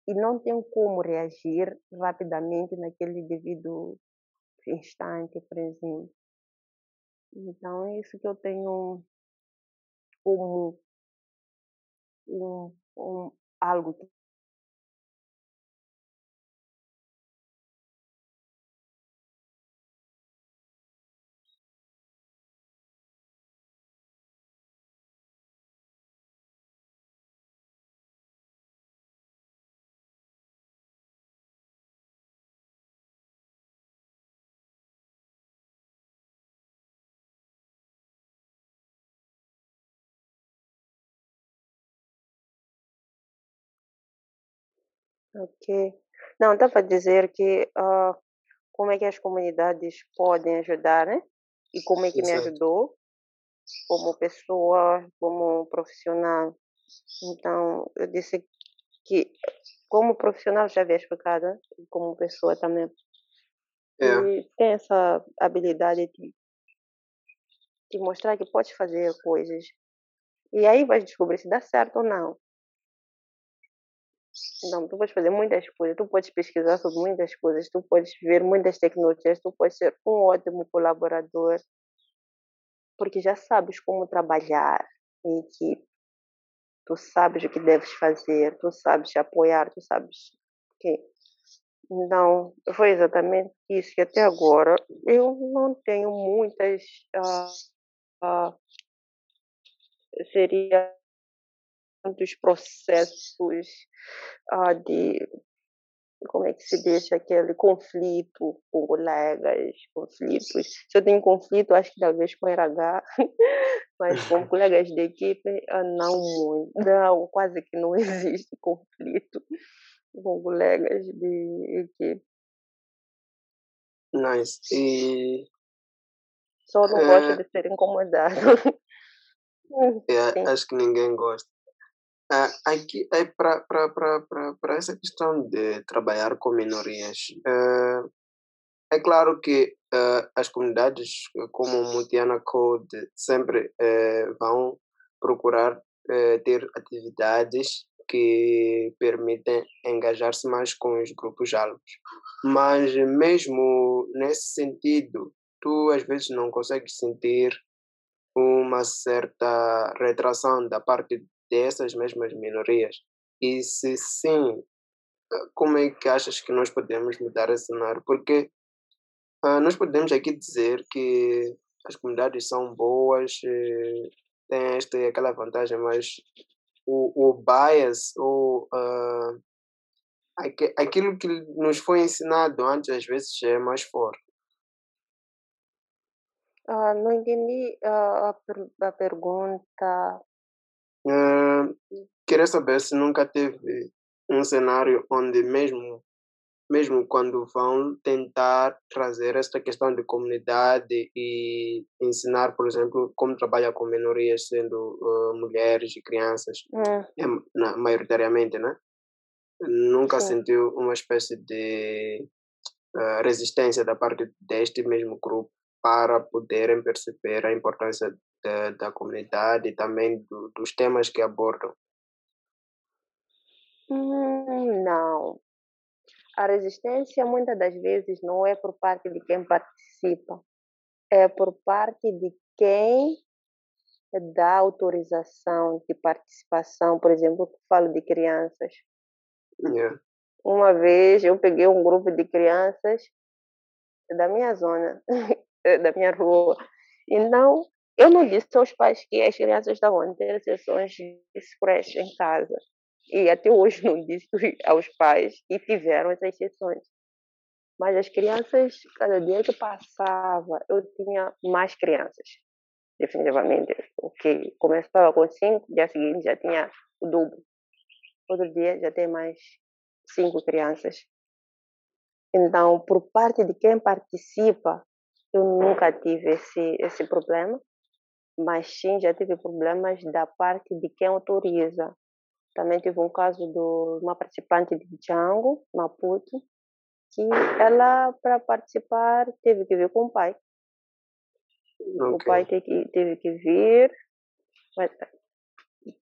E não tem como reagir rapidamente naquele devido instante, por exemplo. Então, é isso que eu tenho como um, um, algo Ok. Não, estava a dizer que ah, como é que as comunidades podem ajudar, né? E como é que me Exato. ajudou como pessoa, como profissional. Então, eu disse que como profissional já havia explicado, né? Como pessoa também. É, E tem essa habilidade de, de mostrar que pode fazer coisas. E aí vai descobrir se dá certo ou não. Não, tu podes fazer muitas coisas, tu podes pesquisar sobre muitas coisas, tu podes ver muitas tecnologias, tu podes ser um ótimo colaborador, porque já sabes como trabalhar em equipe, tu sabes o que deves fazer, tu sabes apoiar, tu sabes que Então, foi exatamente isso que até agora eu não tenho muitas, ah, ah, seria muitos processos ah, de como é que se deixa aquele conflito com colegas, conflitos. Se eu tenho conflito, acho que talvez com RH, mas com colegas de equipe, ah, não muito. Não, quase que não existe conflito com colegas de equipe. nice. E Só não gosto é, de ser incomodado. é, acho que ninguém gosta. Ah, aqui é para essa questão de trabalhar com minorias. É, é claro que eh, as comunidades eh, como Mutiana Code sempre eh, vão procurar eh, ter atividades que permitem engajar-se mais com os grupos alvos. Mas mesmo nesse sentido, tu às vezes não consegues sentir uma certa retração da parte dessas mesmas minorias. E se sim, como é que achas que nós podemos mudar esse cenário? Porque ah, nós podemos aqui dizer que as comunidades são boas, eh, têm esta e aquela vantagem, mas o, o bias, ou ah, aque- aquilo que nos foi ensinado antes, às vezes é mais forte. Ah, não entendi ah, a, per- a pergunta. Queria saber se nunca teve um cenário onde mesmo mesmo quando vão tentar trazer esta questão de comunidade e ensinar, por exemplo, como trabalhar com minorias, sendo uh, mulheres e crianças, Hum, é, na, maioritariamente, né? Nunca sim. sentiu uma espécie de uh, resistência da parte deste mesmo grupo para poderem perceber a importância da, da comunidade e também do, dos temas que abordam. Hum, não. A resistência muitas das vezes não é por parte de quem participa, é por parte de quem dá autorização de participação. Por exemplo, eu falo de crianças. Yeah. Uma vez eu peguei um grupo de crianças da minha zona, da minha rua. Então, eu não disse aos pais que as crianças estavam a ter sessões de creche em casa. E até hoje não disse aos pais que tiveram essas sessões. Mas as crianças, cada dia que passava, eu tinha mais crianças. Definitivamente. Ok. Começava com cinco, dia seguinte já tinha o dobro. Outro dia já tem mais cinco crianças. Então, por parte de quem participa, eu nunca tive esse, esse problema, mas sim já tive problemas da parte de quem autoriza. Também tive um caso de uma participante de Django, Maputo, que ela, para participar, teve que vir com o pai. O Ok. pai teve que, teve que vir, mas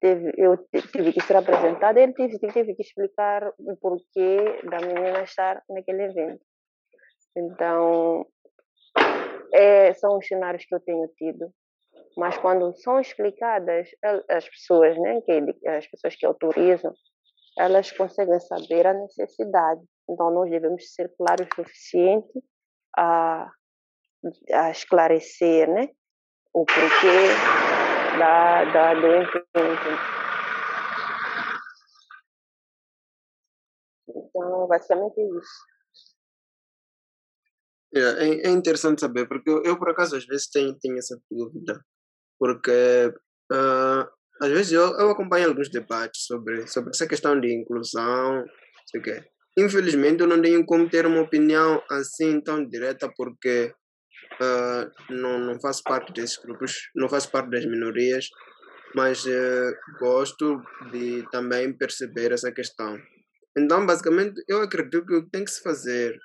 teve, eu tive que ser apresentada, ele teve, teve que explicar o porquê da menina estar naquele evento. Então, é, são os cenários que eu tenho tido. Mas quando são explicadas, as pessoas, né, que, as pessoas que autorizam, elas conseguem saber a necessidade. Então, nós devemos ser claros o suficiente a, a esclarecer né, o porquê da, da, do. Então, basicamente é isso. É, é interessante saber, porque eu, eu, por acaso às vezes tenho, tenho essa dúvida, porque uh, às vezes eu, eu acompanho alguns debates sobre, sobre essa questão de inclusão, sei que. Infelizmente eu não tenho como ter uma opinião assim tão direta porque uh, não, não faço parte desses grupos, não faço parte das minorias, mas uh, gosto de também perceber essa questão. Então, basicamente, eu acredito que o que tem que se fazer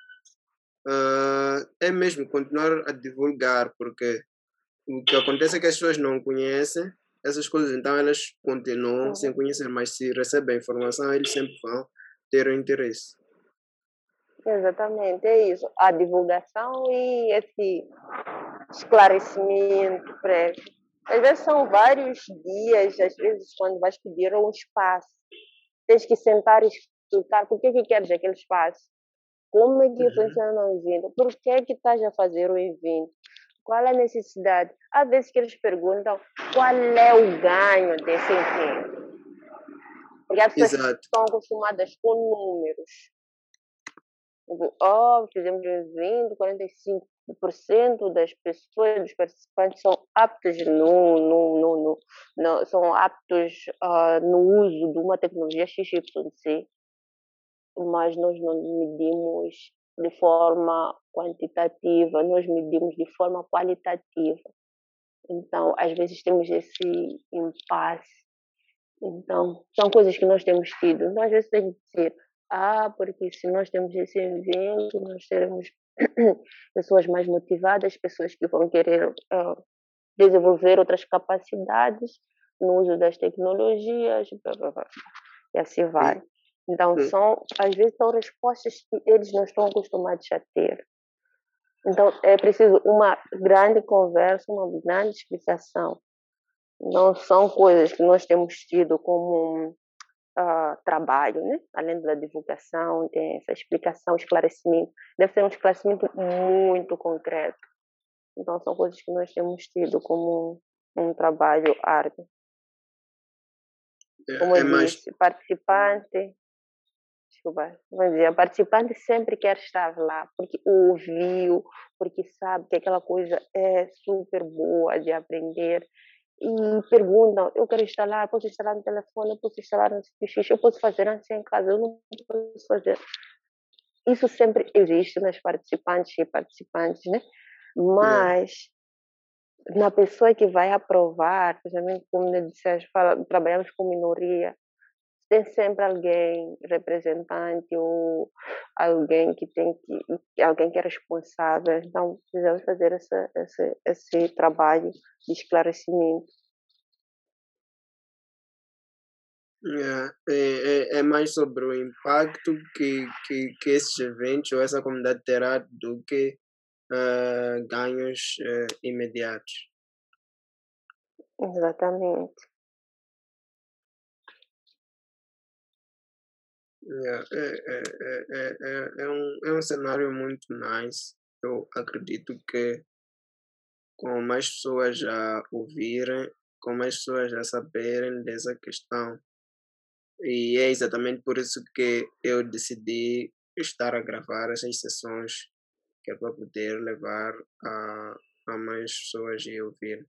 uh, é mesmo continuar a divulgar, porque o que acontece é que as pessoas não conhecem essas coisas, então elas continuam sem conhecer, mas se recebem a informação, eles sempre vão ter o interesse. Exatamente, é isso. A divulgação e esse esclarecimento prévio. Às vezes são vários dias, às vezes quando vais pedir um espaço, tens que sentar e explicar por que, que queres aquele espaço, como é que uhum. funciona o evento, por que que estás a fazer o evento, qual a necessidade. Às vezes que eles perguntam qual é o ganho desse evento. Porque as pessoas Exato. estão acostumadas com números. Oh, fizemos um evento, 45% das pessoas, dos participantes são aptos no, no, no, no, no são aptos uh, no uso de uma tecnologia XYZ mas nós não medimos de forma quantitativa, nós medimos de forma qualitativa. Então, às vezes temos esse impasse. Então, são coisas que nós temos tido. Então, às vezes tem que dizer, ah, porque se nós temos esse evento, nós teremos pessoas mais motivadas, pessoas que vão querer uh, desenvolver outras capacidades no uso das tecnologias, blá, blá, blá. e assim vai. Então, são, às vezes, são respostas que eles não estão acostumados a ter. Então, é preciso uma grande conversa, uma grande explicação. Não são coisas que nós temos tido como uh, trabalho, né? Além da divulgação, tem essa explicação, esclarecimento. Deve ser um esclarecimento muito concreto. Então, são coisas que nós temos tido como um, um trabalho árduo. É, como é, eu disse, mais... participante, desculpa, a participante sempre quer estar lá, porque ouviu, porque sabe que aquela coisa é super boa de aprender. E perguntam, eu quero instalar, posso instalar no telefone, eu posso instalar no X, eu posso fazer assim em casa, eu não posso fazer. Isso sempre existe nas participantes e participantes, né? Mas é. na pessoa que vai aprovar, principalmente como disseste, trabalhamos com minoria, tem sempre alguém representante ou alguém que tem que alguém que é responsável então precisamos fazer essa, esse esse trabalho de esclarecimento é, é, é mais sobre o impacto que, que, que esses eventos ou essa comunidade terá do que uh, ganhos uh, imediatos. Exatamente. É, é, é, é, é, um, é um cenário muito nice. Eu acredito que com mais pessoas a ouvirem, com mais pessoas a saberem dessa questão. E é exatamente por isso que eu decidi estar a gravar essas sessões, que é para poder levar a, a mais pessoas a ouvir.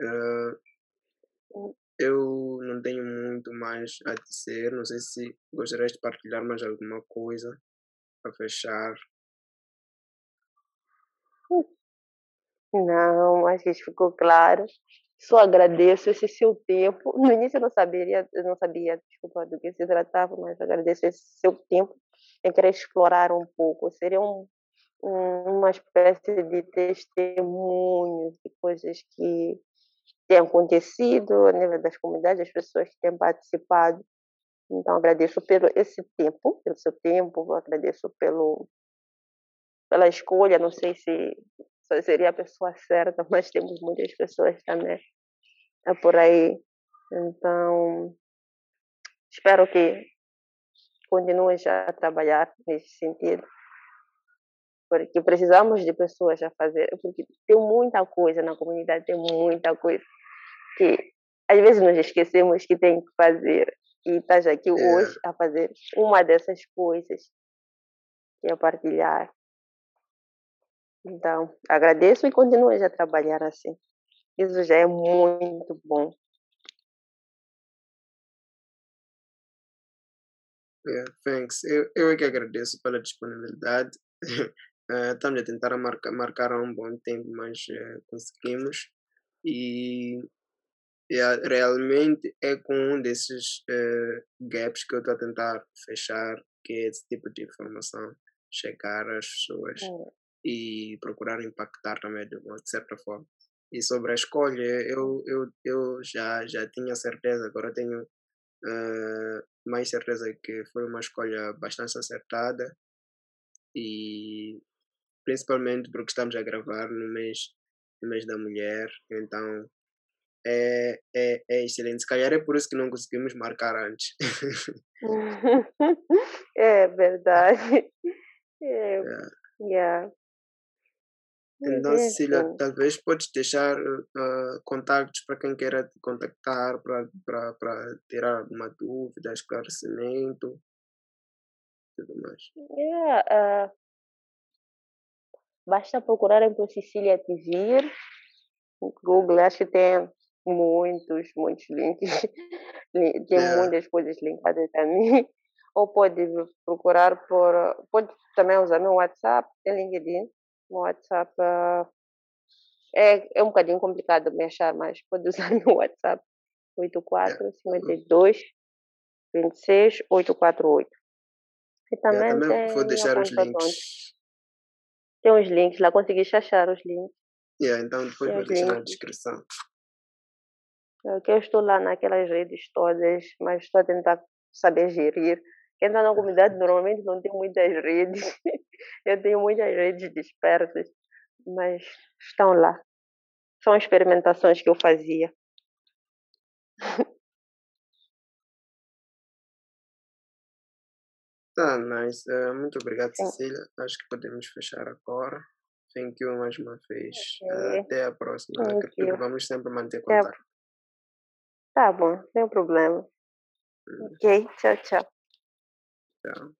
Uh, eu não tenho muito mais a dizer. Não sei se gostarias de partilhar mais alguma coisa para fechar. Não, acho que ficou claro. Só agradeço esse seu tempo. No início eu não sabia, eu não sabia, desculpa, do que se tratava, mas agradeço esse seu tempo em querer explorar um pouco. Seria um, um, uma espécie de testemunho de coisas que tem acontecido a nível das comunidades, as pessoas que têm participado. Então, agradeço pelo esse tempo, pelo seu tempo, agradeço pelo, pela escolha. Não sei se, seria a pessoa certa, mas temos muitas pessoas também é por aí. Então, espero que continues a trabalhar nesse sentido, porque precisamos de pessoas a fazer, porque tem muita coisa na comunidade, tem muita coisa que às vezes nos esquecemos que tem que fazer e estás aqui é. hoje a fazer uma dessas coisas que é partilhar. Então, agradeço e continues a trabalhar assim. Isso já é muito bom. Yeah, thanks. Eu, eu é que agradeço pela disponibilidade. uh, estamos a tentar marcar, marcar há um bom tempo, mas uh, conseguimos. E yeah, realmente é com um desses uh, gaps que eu estou a tentar fechar, que é esse tipo de informação, chegar às pessoas é. e procurar impactar também de uma certa forma. E sobre a escolha, eu, eu, eu já, já tinha certeza, agora tenho uh, mais certeza que foi uma escolha bastante acertada e principalmente porque estamos a gravar no mês, no mês da mulher, então é, é, é excelente. Se calhar é por isso que não conseguimos marcar antes. é verdade. É, yeah. yeah. Então, Cecília, talvez podes deixar uh, contactos para quem queira te contactar para tirar alguma dúvida, esclarecimento tudo mais. Yeah, uh, basta procurarem por Cecília Tivir Google, acho que tem muitos, muitos links, tem yeah. muitas coisas linkadas a mim. Ou pode procurar por. Pode também usar meu WhatsApp, tem LinkedIn no WhatsApp uh, é, é um bocadinho complicado me achar, mas pode usar no WhatsApp 84 52 26 848. E também, também tem vou deixar os links. Tem uns links lá, consegui achar os links. Yeah, então depois vou deixar na descrição. Que eu estou lá naquelas redes todas, mas estou a tentar saber gerir. Quem está na comunidade normalmente não tem muitas redes. Eu tenho muitas redes dispersas, mas estão lá. São experimentações que eu fazia. Tá, nice. Uh, muito obrigado, Cecília. Acho que podemos fechar agora. Thank you mais uma vez. Okay. Uh, até a próxima. Vamos sempre manter contato. Tá bom, sem problema. Ok, tchau, tchau. Tchau.